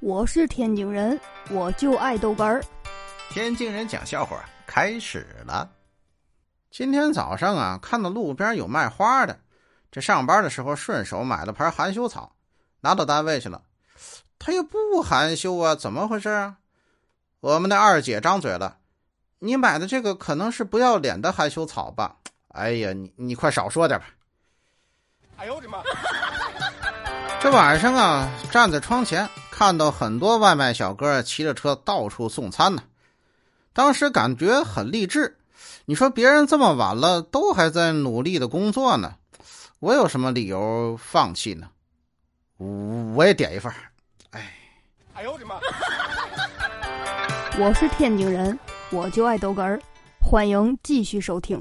我是天津人，我就爱豆干儿。天津人讲笑话开始了。今天早上啊，看到路边有卖花的，这上班的时候顺手买了盆含羞草，拿到单位去了。他又不含羞啊，怎么回事啊？我们的二姐张嘴了：“你买的这个可能是不要脸的含羞草吧？”哎呀，你你快少说点吧。哎呦我的妈！这晚上啊，站在窗前看到很多外卖小哥骑着车到处送餐呢，当时感觉很励志。你说别人这么晚了都还在努力的工作呢，我有什么理由放弃呢？我也点一份。哎，哎呦我的妈！我是天津人，我就爱豆干儿，欢迎继续收听。